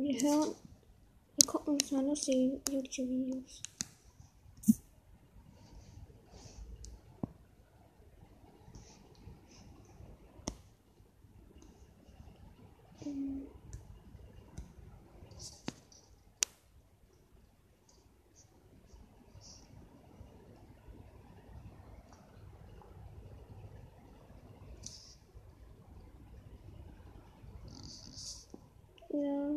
Wir hören. Wir gucken uns mal lustige YouTube-Videos. Ähm. Ja.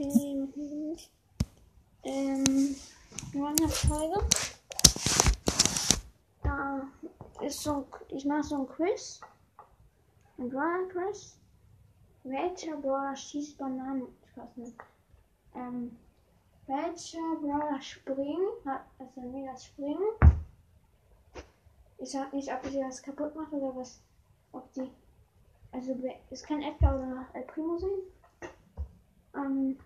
Okay, nicht. Ähm, wir machen eine Folge. Da ist so, ich mache so ein Quiz. Ein Brawler Quiz. Welcher Brawler schießt Bananen? Ich weiß nicht. Ähm, welcher Brawler springt? Hat, also mega springen. Ich sag nicht, ob ich das kaputt mache oder was. Ob die. Also, es kann Edgar oder El Primo sein. Ähm,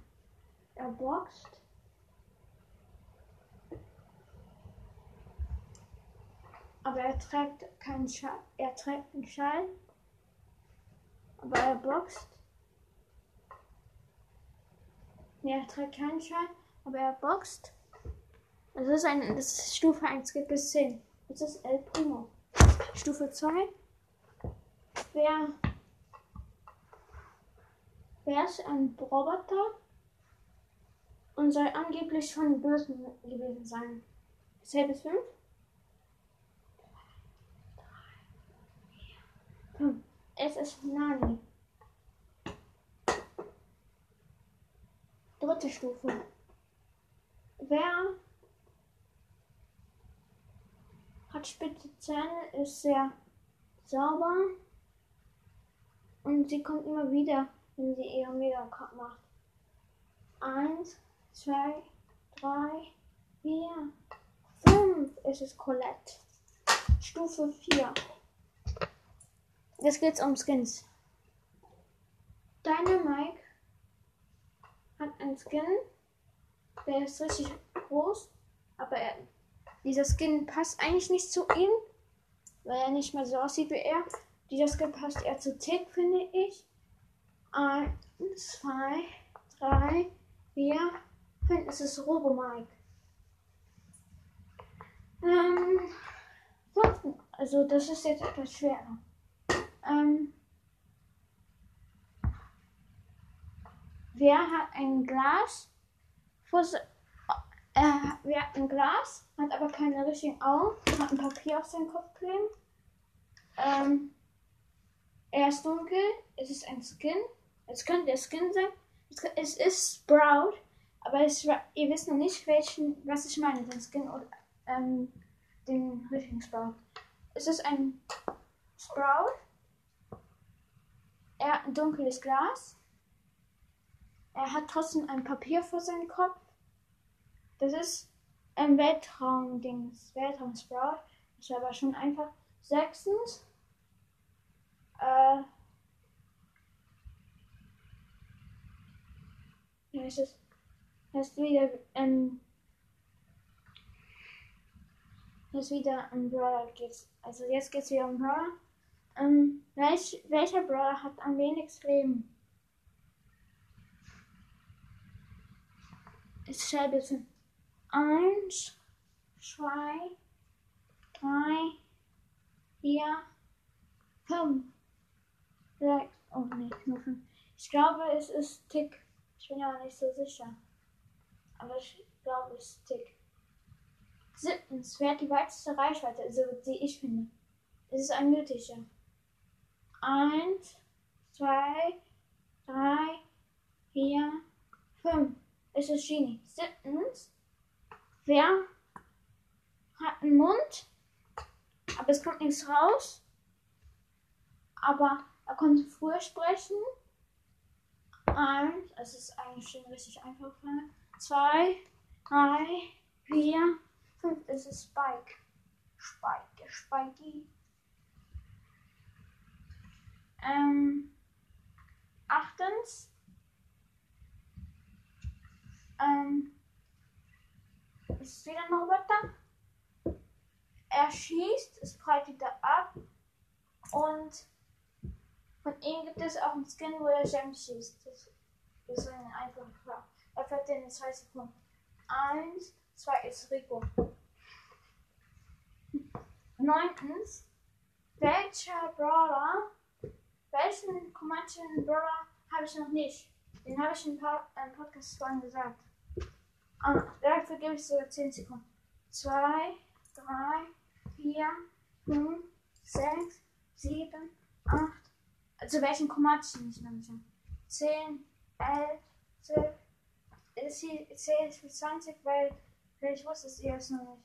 er boxt. Aber er trägt keinen Schal. Er trägt einen Schal. Aber er boxt. Nee, er trägt keinen Schal, aber er boxt. Das ist ein, das ist Stufe 1, geht bis 10. Das ist El Primo. Stufe 2. Wer, wer ist ein Roboter und soll angeblich den Bösen gewesen sein? 10 bis 5? 5. Es ist Nani. Dritte Stufe. Wer hat spitze Zähne, ist sehr sauber und sie kommt immer wieder, wenn sie ihre Mega-Cup macht. Eins, zwei, drei, vier, fünf ist es Colette. Stufe 4. Jetzt geht's um Skins. Deine Mike hat einen Skin, der ist richtig groß, aber er, dieser Skin passt eigentlich nicht zu ihm, weil er nicht mehr so aussieht wie er. Dieser Skin passt eher zu Tick, finde ich. Eins, zwei, drei, vier, Es ist Robo Mike. Ähm, fünften. Also das ist jetzt etwas schwerer. Ähm, wer hat ein Glas? Se- äh, wer hat ein Glas, hat aber keine richtigen Augen, hat ein Papier auf seinen Kopf kleben. Ähm, er ist dunkel, es ist ein Skin. Es könnte der Skin sein. Es, es ist Sprout, aber wa- ihr wisst noch nicht, welchen, was ich meine, den Skin oder ähm, den richtigen Sprout. Es ist ein Sprout. Er hat ein dunkles Glas. Er hat trotzdem ein Papier vor seinem Kopf. Das ist ein Weltraum-Dings. Weltraum-Sprout. Das war aber schon einfach. Sechstens. Äh. Es ist. Es ist wieder. Ähm, es ist wieder ein Brawler. Geht's, also jetzt geht's wieder um Brawler. Ähm, welch, welcher Brawler hat am wenigsten Leben? Ich stelle bitte. Eins, zwei, drei, vier, fünf, sechs. Oh nee, nur. Ich glaube, es ist Tick. Ich bin aber nicht so sicher aber ich glaube, es ist dick. Siebtens, wer hat die weiteste Reichweite, also die ich finde? Es ist ein Nötiger. Eins, zwei, drei, vier, fünf. Es ist Genie. Siebtens, wer hat einen Mund, aber es kommt nichts raus, aber er konnte früher sprechen. Eins, also es ist eigentlich schon richtig einfach. Gefallen. 2, 3, 4, 5. Es ist Spike. Spike, Spikey. Ähm, achtens. Ähm, ist wieder ein Roboter. Er schießt, es breitet er ab. Und von ihm gibt es auch einen Skin, wo er selbst schießt. Das ist ein einfacher Fakt. Er fährt in 2 Sekunden. Eins, zwei ist Rico. Neuntens, welcher Brawler, welchen Comanchen Brawler habe ich noch nicht? Den habe ich ähm, Podcasts vorhin gesagt. Ah, dafür gebe ich sogar 10 Sekunden. 2, 3, 4, 5, 6, 7, 8. Also welchen Comanchen ich noch nicht habe. 10, 11, 12. Ich es für 20, weil vielleicht wusste ihr es noch nicht.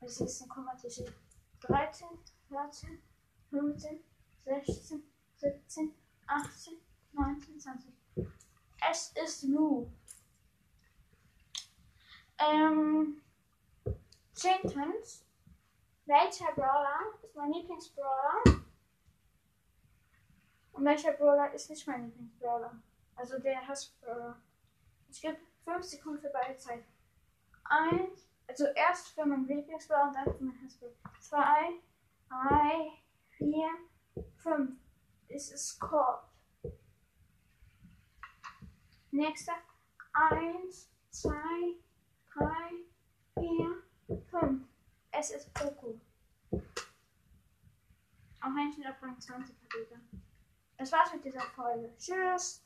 Es ist ein Kommatische. 13, 14, 15, 16, 17, 18, 19, 20. Es ist Lu. Ähm, zehntens. Welcher Brawler ist mein Lieblingsbrawler? Und welcher Brawler ist nicht mein Lieblingsbrawler? Also der Hassbrawler. Ich gebe 5 Sekunden für beide Zeit. 1, also erst für meinen Lieblingsbrawler und dann für meinen Hassbrawler. 2, 3, 4, 5. Es ist Cold. Nächster. 1, 2, 3, 4, 5. Es ist Poco. Auch wenn ich Rang 20 hatte. Das war's mit dieser Folge. Tschüss.